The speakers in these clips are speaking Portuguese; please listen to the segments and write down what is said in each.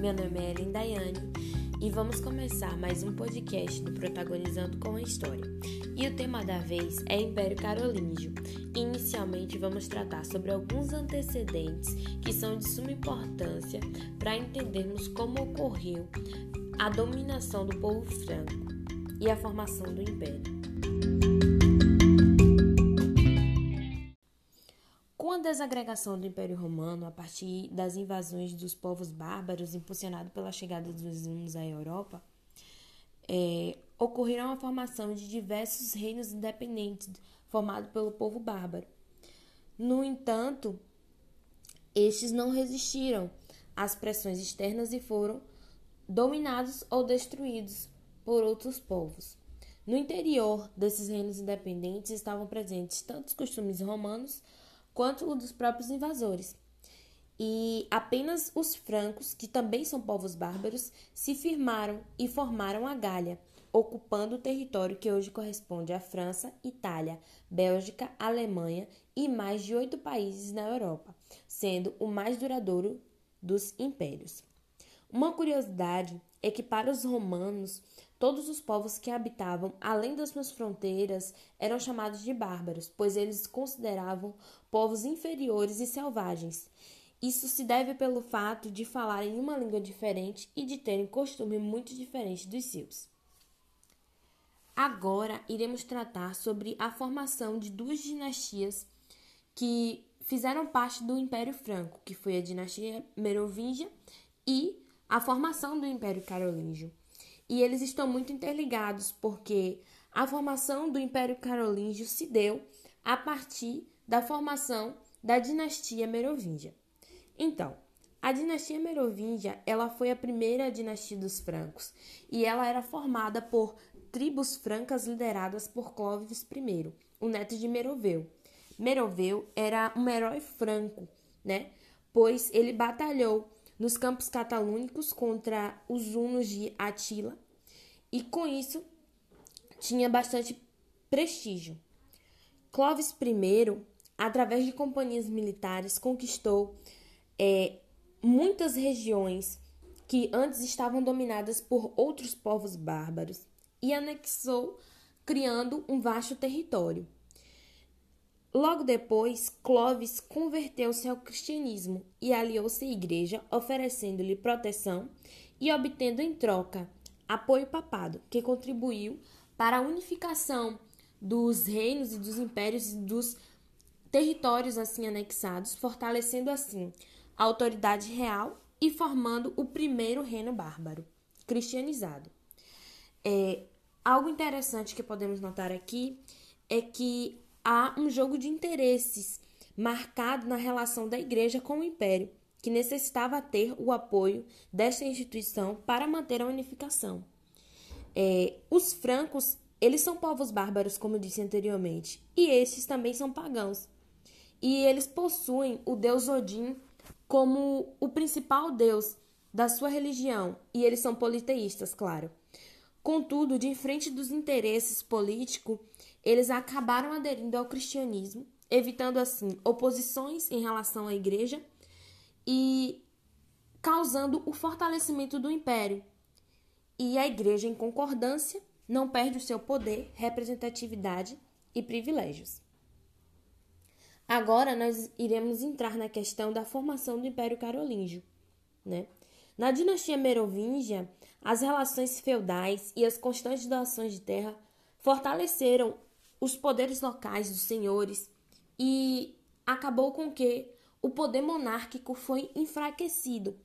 Meu nome é Ellen Daiane e vamos começar mais um podcast do Protagonizando com a História. E o tema da vez é Império Carolíngio. Inicialmente vamos tratar sobre alguns antecedentes que são de suma importância para entendermos como ocorreu a dominação do povo franco e a formação do império. Desagregação do Império Romano a partir das invasões dos povos bárbaros impulsionado pela chegada dos hunos à Europa, é, ocorreram a formação de diversos reinos independentes formados pelo povo bárbaro. No entanto, estes não resistiram às pressões externas e foram dominados ou destruídos por outros povos. No interior desses reinos independentes estavam presentes tanto os costumes romanos quanto o dos próprios invasores. E apenas os francos, que também são povos bárbaros, se firmaram e formaram a Gália, ocupando o território que hoje corresponde à França, Itália, Bélgica, Alemanha e mais de oito países na Europa, sendo o mais duradouro dos impérios. Uma curiosidade é que para os romanos, todos os povos que habitavam além das suas fronteiras eram chamados de bárbaros, pois eles consideravam povos inferiores e selvagens. Isso se deve pelo fato de falarem uma língua diferente e de terem costume muito diferente dos seus. Agora iremos tratar sobre a formação de duas dinastias que fizeram parte do Império Franco, que foi a dinastia Merovingia e a formação do Império Carolíngio. E eles estão muito interligados, porque a formação do Império Carolíngio se deu a partir da formação da dinastia Merovingia. Então, a dinastia Merovingia, ela foi a primeira dinastia dos francos e ela era formada por tribos francas lideradas por Clovis I, o neto de Meroveu. Meroveu era um herói franco, né? Pois ele batalhou nos campos catalúnicos contra os hunos de Atila e com isso tinha bastante prestígio. Clovis I, através de companhias militares, conquistou é, muitas regiões que antes estavam dominadas por outros povos bárbaros e anexou, criando um vasto território. Logo depois, Clovis converteu-se ao cristianismo e aliou-se à igreja, oferecendo-lhe proteção e obtendo em troca apoio papado, que contribuiu para a unificação dos reinos e dos impérios e dos territórios assim anexados, fortalecendo assim a autoridade real e formando o primeiro reino bárbaro, cristianizado. É, algo interessante que podemos notar aqui é que há um jogo de interesses marcado na relação da igreja com o império, que necessitava ter o apoio desta instituição para manter a unificação. É, os francos, eles são povos bárbaros, como disse anteriormente, e estes também são pagãos. E eles possuem o deus Odin como o principal deus da sua religião, e eles são politeístas, claro. Contudo, de frente dos interesses políticos, eles acabaram aderindo ao cristianismo, evitando assim oposições em relação à igreja e causando o fortalecimento do império. E a igreja, em concordância, não perde o seu poder, representatividade e privilégios. Agora nós iremos entrar na questão da formação do Império Carolíngio, né? Na dinastia Merovingia, as relações feudais e as constantes doações de terra fortaleceram os poderes locais dos senhores e acabou com que o poder monárquico foi enfraquecido,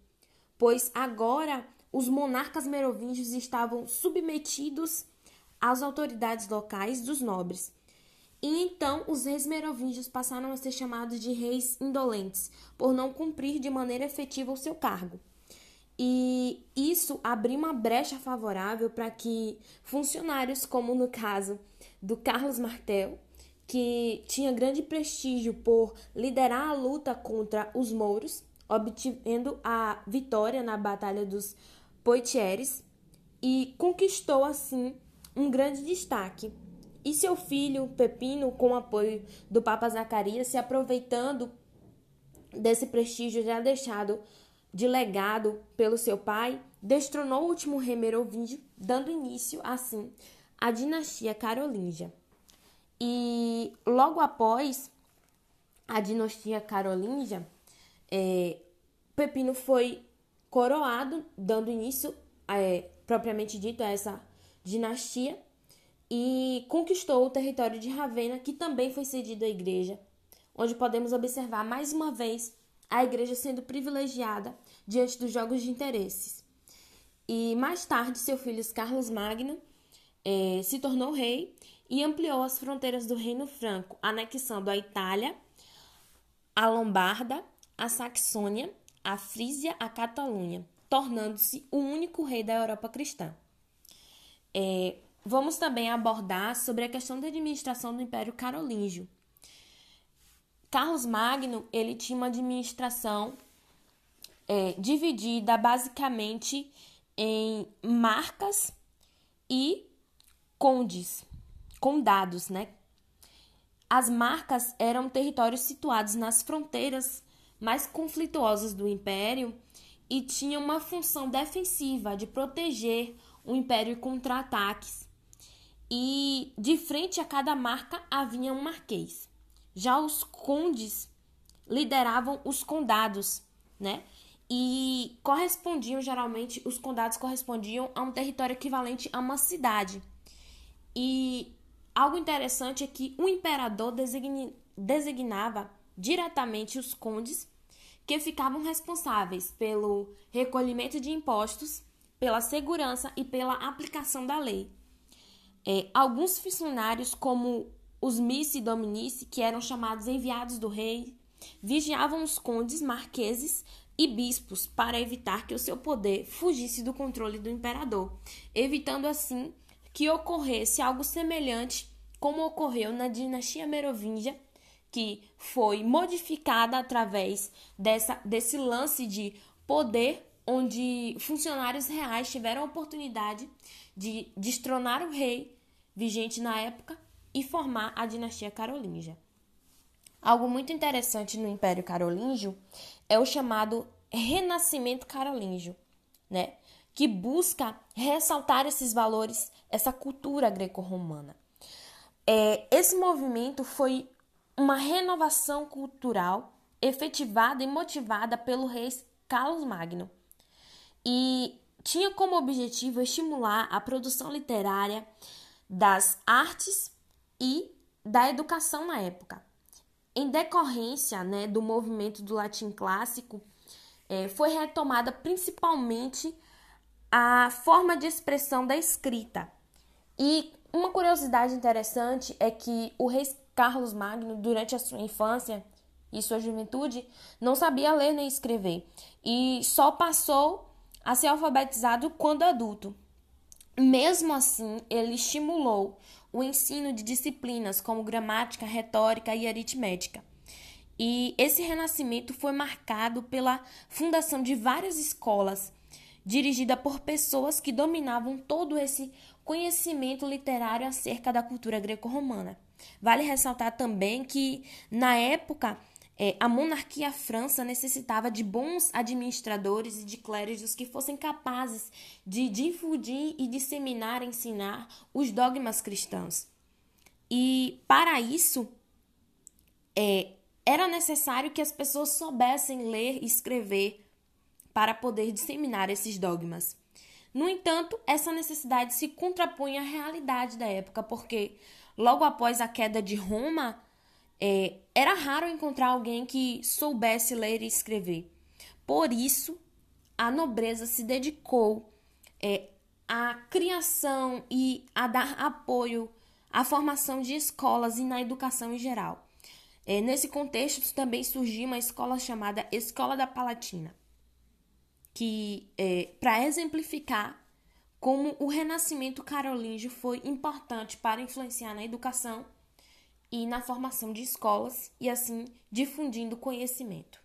pois agora os monarcas merovingios estavam submetidos às autoridades locais dos nobres. E então os reis merovingios passaram a ser chamados de reis indolentes, por não cumprir de maneira efetiva o seu cargo. E isso abriu uma brecha favorável para que funcionários, como no caso do Carlos Martel, que tinha grande prestígio por liderar a luta contra os mouros, obtendo a vitória na Batalha dos Poitiers e conquistou assim um grande destaque. E seu filho Pepino, com o apoio do Papa Zacarias, se aproveitando desse prestígio já deixado de legado pelo seu pai, destronou o último rei merovingio, dando início, assim, à dinastia carolíngia. E logo após a dinastia carolíngia, é, Pepino foi coroado, dando início, é, propriamente dito, a essa dinastia e conquistou o território de Ravenna, que também foi cedido à igreja, onde podemos observar mais uma vez a igreja sendo privilegiada diante dos jogos de interesses. E mais tarde, seu filho Carlos Magno é, se tornou rei e ampliou as fronteiras do Reino Franco, anexando a Itália, a Lombarda, a Saxônia, a Frísia, a Catalunha, tornando-se o único rei da Europa cristã. É, vamos também abordar sobre a questão da administração do Império Carolíngio. Carlos Magno ele tinha uma administração é, dividida basicamente em marcas e condes, condados, né? As marcas eram territórios situados nas fronteiras mais conflituosas do império e tinham uma função defensiva de proteger o império contra ataques. E de frente a cada marca havia um marquês. Já os condes lideravam os condados, né? E correspondiam geralmente, os condados correspondiam a um território equivalente a uma cidade. E algo interessante é que o imperador designava diretamente os condes que ficavam responsáveis pelo recolhimento de impostos pela segurança e pela aplicação da lei. É, alguns funcionários, como os Mice e Dominice, que eram chamados enviados do rei, vigiavam os condes, marqueses e bispos para evitar que o seu poder fugisse do controle do imperador, evitando assim que ocorresse algo semelhante como ocorreu na dinastia merovingia, que foi modificada através dessa, desse lance de poder onde funcionários reais tiveram a oportunidade de destronar o rei vigente na época e formar a dinastia carolíngia. Algo muito interessante no Império Carolíngio é o chamado Renascimento Carolíngio, né? que busca ressaltar esses valores, essa cultura greco-romana. É, esse movimento foi uma renovação cultural efetivada e motivada pelo rei Carlos Magno, e tinha como objetivo estimular a produção literária das artes e da educação na época. Em decorrência né, do movimento do latim clássico, é, foi retomada principalmente a forma de expressão da escrita. E uma curiosidade interessante é que o rei Carlos Magno, durante a sua infância e sua juventude, não sabia ler nem escrever e só passou a ser alfabetizado quando adulto. Mesmo assim, ele estimulou o ensino de disciplinas como gramática, retórica e aritmética. E esse renascimento foi marcado pela fundação de várias escolas, dirigida por pessoas que dominavam todo esse conhecimento literário acerca da cultura greco-romana. Vale ressaltar também que, na época, é, a monarquia França necessitava de bons administradores e de clérigos que fossem capazes de difundir e disseminar, ensinar os dogmas cristãos. E para isso, é, era necessário que as pessoas soubessem ler e escrever para poder disseminar esses dogmas. No entanto, essa necessidade se contrapunha à realidade da época, porque logo após a queda de Roma, é, era raro encontrar alguém que soubesse ler e escrever. Por isso, a nobreza se dedicou é, à criação e a dar apoio à formação de escolas e na educação em geral. É, nesse contexto, também surgiu uma escola chamada Escola da Palatina, que, é, para exemplificar como o renascimento carolíngio foi importante para influenciar na educação e na formação de escolas e assim difundindo conhecimento.